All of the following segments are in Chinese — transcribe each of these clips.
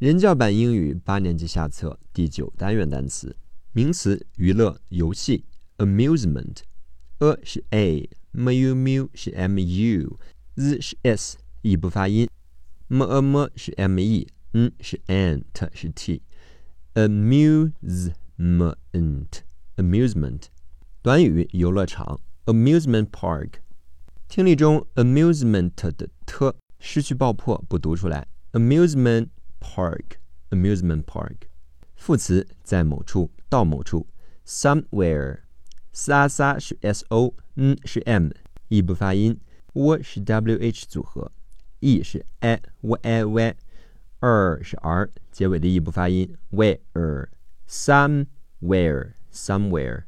人教版英语八年级下册第九单元单词，名词娱乐游戏，amusement，a 是 a，m u m u 是 m u，z 是 s，e 不发音，m a m 是 m e，n 是 n，t 是 t，amusement，amusement，短语游乐场，amusement park，听力中 amusement 的 t 失去爆破，不读出来，amusement。Park, amusement park。副词在某处，到某处。Somewhere, sa sa 是 s o, n 是 m，e 不发音。w 是 w h 组合，e 是 a w a y，r 是 r，结尾的 e 不发音。Where, somewhere, somewhere。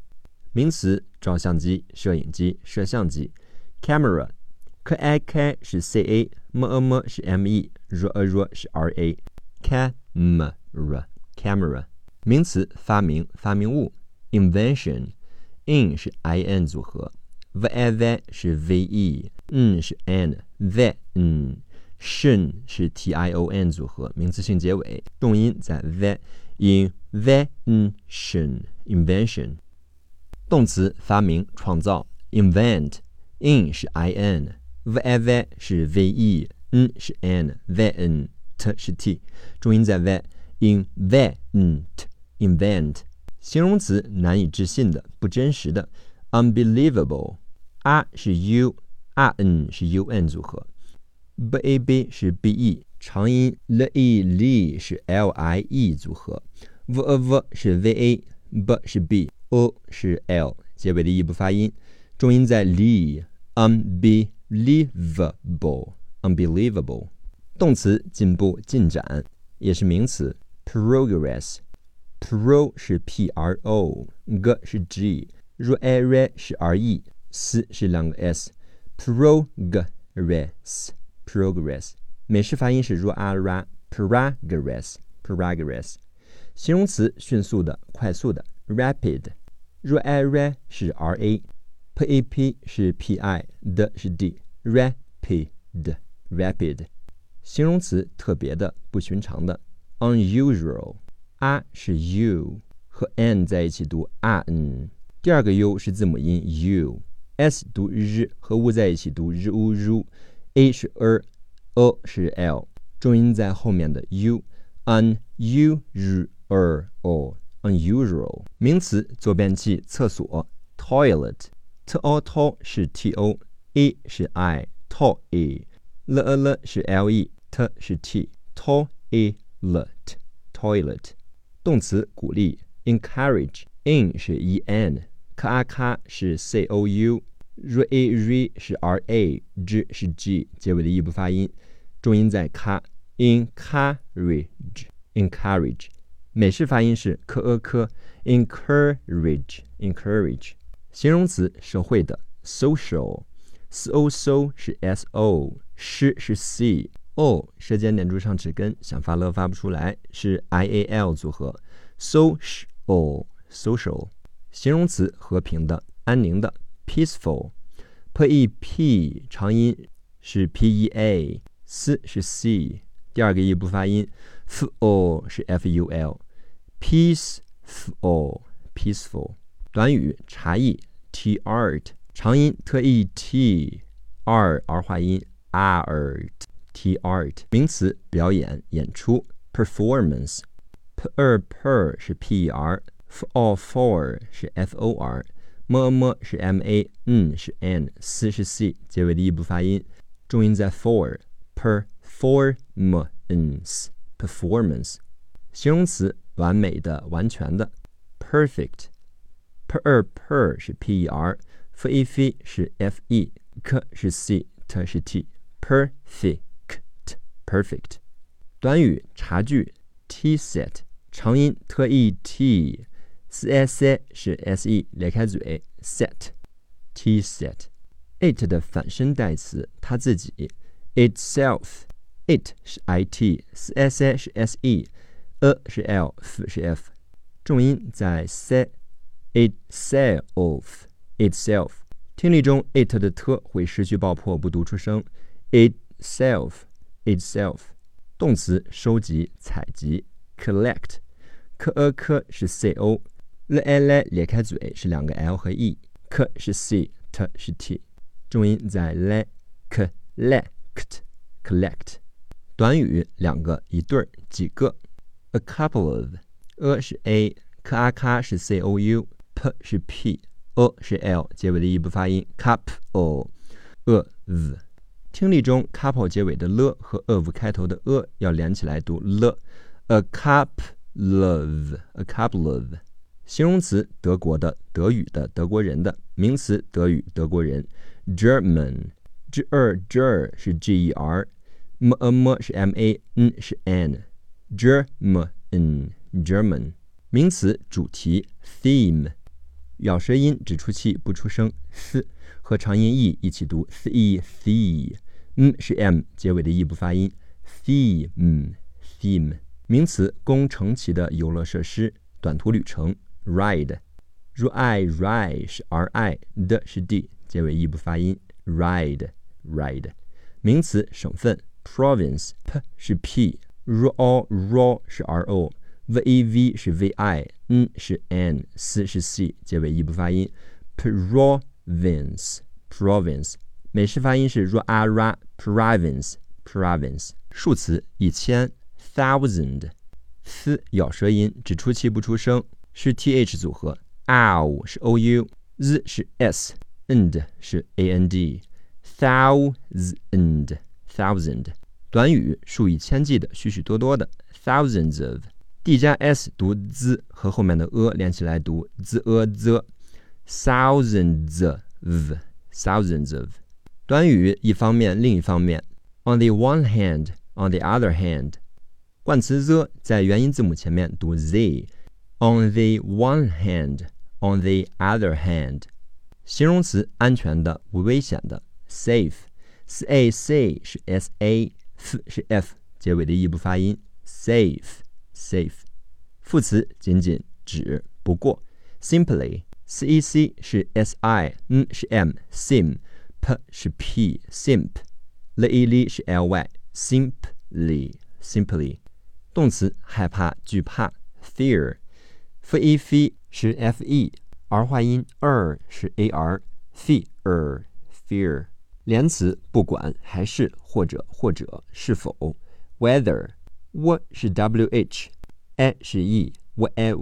名词照相机、摄影机、摄像机。Camera, k a k 是 c a, m a m 是 m e, r a r 是 r a。camera，camera，名词，发明，发明物，invention，in 是 i n 组合，v a v 是 v e，n 是 n，v n tion 是 t i o n 组合，名词性结尾，重音在 v，invention，invention，动词，发明，创造，invent，in 是 i n，v a v 是 v e，n 是 n，v n。T 是 t，重音在 v，invent，invent，形容词难以置信的、不真实的，unbelievable，r 是 u，r n 是 u n 组合，b a b 是 b e，长音 l e l 是 l i e 组合，v a v 是 v a，b 是 b，o 是 l，结尾的 e 不发音，重音在 li，unbelievable，unbelievable。动词进步、进展，也是名词。progress。pro 是 p r o，g 是 g，r a r 是 r e，s 是两个 s。progress。progress。美式发音是 r a r a，。progress。progress。形容词迅速的、快速的。rapid。r a r 是 r a，p a p 是 p i，d 是 d，rapid，。rapid。形容词特别的、不寻常的，unusual，r 是 u 和 n 在一起读 n，第二个 u 是字母音 u，s 读日和 u 在一起读日 u ru，a 是 er，o 是 l，重音在后面的 u，unusual，unusual，名词坐便器、厕所，toilet，t o t o 是 t o，a 是 i，to a。L a l 是 l e，t 是 t，toilet，toilet，动词鼓励，encourage，in 是 e n，k a k 是 c o u，r a r 是 r a，g 是 g，结尾的 e 不发音，重音在 k，encourage，encourage，美式发音是 k e k，encourage，encourage，形容词社会的，social，s o so 是 s o。诗是 c，o 舌尖点住上齿根，想发乐发不出来，是 i a l 组合。social social 形容词和平的、安宁的。peaceful，p e p 长音是 p e a，s 是 c，第二个 e 不发音，f o 是 f u l，peaceful peaceful 短语茶艺 t art 长音 t e t，r 儿化音。Art t art 名词表演演出 performance p er per 是 p e r f o for 是 f o r m m 是 m a n 是 n s 是 c 结尾的 e 不发音重音在 for performance performance 形容词完美的完全的 perfect p er per 是 p e r f e f 是 f e k 是 c t 是 t perfect perfect 短语茶具 tea set 长音 t e t s s 是 s e 咧开嘴 set tea set it 的反身代词它自己 itself it 是 i t s s 是 s e a 是 l f 是 f 重音在 s itself itself 听力中 it 的 t 会失去爆破不读出声。Itself itself 动词收集、采集，collect。k a k 是 c o，l a l 裂开嘴是两个 l 和 e，k 是 c，t 是 t，重音在 l，collect collect，。短语两个，一对儿，几个，a couple of，a 是 a，k a k 是 c o u，p 是 p，a 是 l，结尾的 e 不发音，couple，a v。听力中，couple 结尾的 l 和 of 开头的 a 要连起来读 l，a cup。Love a couple of，形容词德国的、德语的、德国人的名词德语德国人，German，g er ger 是 g e r，m a m 是 m a n 是 n，German German 名词主题 theme，咬舌音只出气不出声，th 和长音 e 一起读 the the，m 是 m 结尾的 e 不发音，theme theme。名词，供乘骑的游乐设施，短途旅程，ride。如 i ride 是 r i 的是 d，结尾 e 不发音，ride ride。名词，省份，province p 是 p，r o ro 是 r o，v e v 是 v i，n 是 n，s 是 c，结尾 e 不发音，pro，province province。美式发音是 ra province province。数词，一千。thousand，th 咬舌音，只出气不出声，是 th 组合。ow 是 ou，z 是 s，and 是 and。thousand，thousand，短语数以千计的，许许多多的。thousands of，d 加 s 读 z 和后面的 a 连起来读 z a z。thousands of，thousands of，短语一方面，另一方面。On the one hand，on the other hand。冠词 the 在元音字母前面读 z。On the one hand, on the other hand，形容词安全的、不危险的，safe。s a c 是 s a，f 是 f，结尾的 e 不发音，safe，safe。副词仅仅指不过，simply。 C e c 是 s i，嗯是 m，sim，p 是 p，simp，l e l 是 l y，simply，simply。动词害怕、惧怕，fear，f e f 是 f e，儿化音 er 是 a r，fear，fear。连词不管、还是、或者、或者、是否，whether，w 是 w h，a 是 e，w a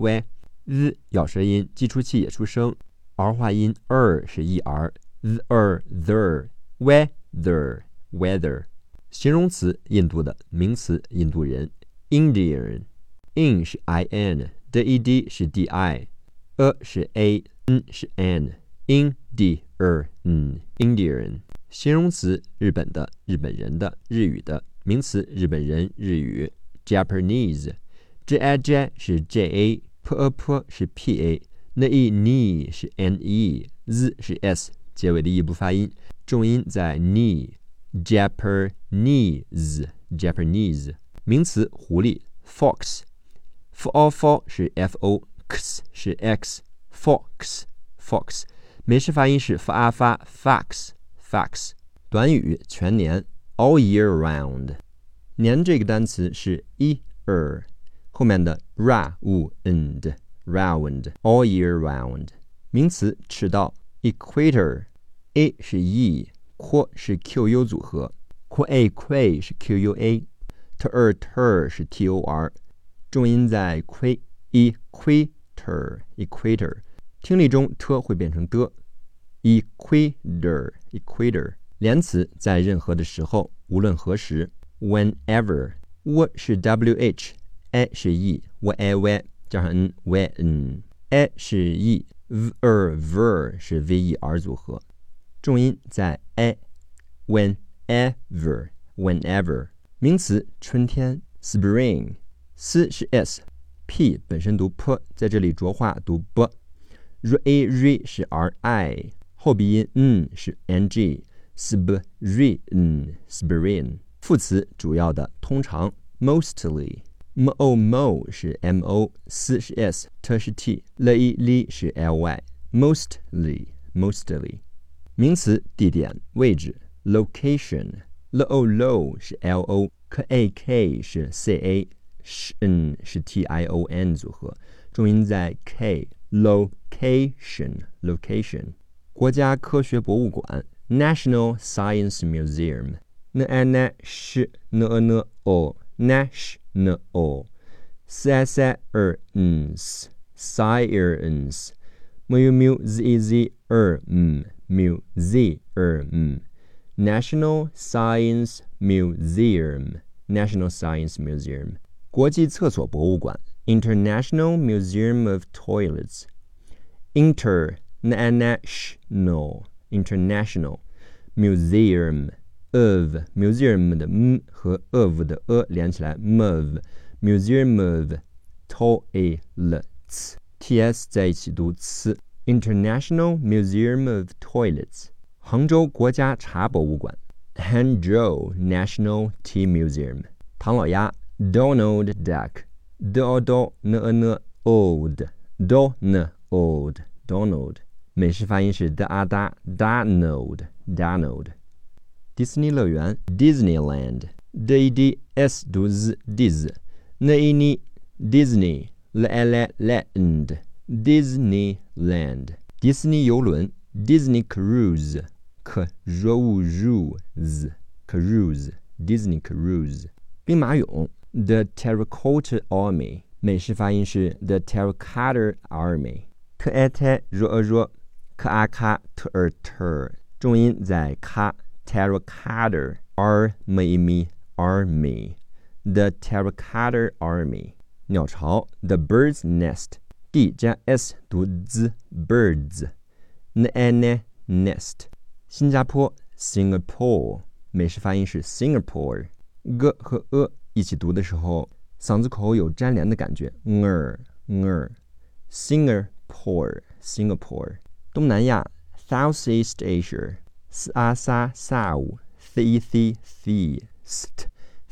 z 咬舌音，既出气也出声，儿化音 er 是 e r，the er there，weather，weather。形容词印度的，名词印度人。Indian，in 是 i n，d e d 是 d i，a 是 a，n 是 n，Indian，Indian，形容词日本的、日本人的、日语的名词日本人日语，Japanese。j i j 是 j a p a p 是 p a，n e n 是 n e，z 是 s，结尾的 e 不发音，重音在 ne，Japanese，Japanese。名词狐狸，fox，f o f 是 f o，x 是 x，fox，fox，美式发音是 f a 发 fox，fox。短语全年，all year round。年这个单词是 e r，后面的 round，round，all year round。名词赤道，equator，a 是 e，q 是 q u 组合，q a q 是 q u a。t er ter 是 t o r，重音在 q e equator equator，听力中 t 会变成的 equator equator。连词在任何的时候，无论何时，whenever。w 是 w H，a 是 e，w a y 加上 n w a n，a 是 e，v er ver 是 v e r 组合，重音在 a，whenever whenever。名词春天，spring，s 是 s，p 本身读 p，在这里浊化读 b，r a r 是 r i，后鼻音 n 是 n g，spring，spring。副词主要的，通常 mostly m o m o 是 m o，s 是 s，t 是 t，l e l 是 l y，mostly，mostly。名词地点位置，location。lo l o 是 l o k a k 是 c a，是 n 是 t i o n 组合，重音在 k。location，location，国家科学博物馆 National Science Museum。n a n sh n n o national science science mu mu z z er m museum National Science Museum National Science Museum 国际厕所博物馆 International Museum of Toilets International International Museum of museum 的 m 和 of 的 a 连起来，mov museum of toilets ts 在一起读 c International Museum of Toilets 杭州国家茶博物馆 Hangzhou National Tea Museum 唐老鸭 Donald Duck do do n n old do n old Donald 美式发音是 da da Donald Donald 迪士尼乐园 Disneyland，D E D S 读 z，Dis，N E N Disney，L L Land，Disneyland，迪士尼游轮 Disney Cruise，C R U R Z，Cruise，Disney Cruise，兵马俑 The Terracotta Army，美式发音是 The Terracotta Army，T A T R A R K A K T R T，重音在 K。 terracotta army army the terracotta army 鸟巢 the bird's nest d 加 s 读 z birds n n nest 新加坡 Singapore 美式发音是 Singapore g 和 a 一起读的时候，嗓子口有粘连的感觉。嗯儿嗯儿，Singapore Singapore 东南亚 Southeast Asia S a sa sau thi thi t h i s t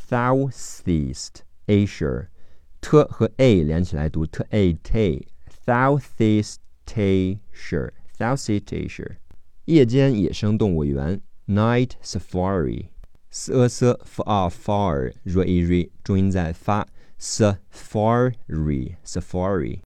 s o u t h e a s t Asia t 和 a 连起来读 t a t southeast Asia southeast Asia 夜间野生动物园 night safari s a s f a far r i r 重音在发 safari safari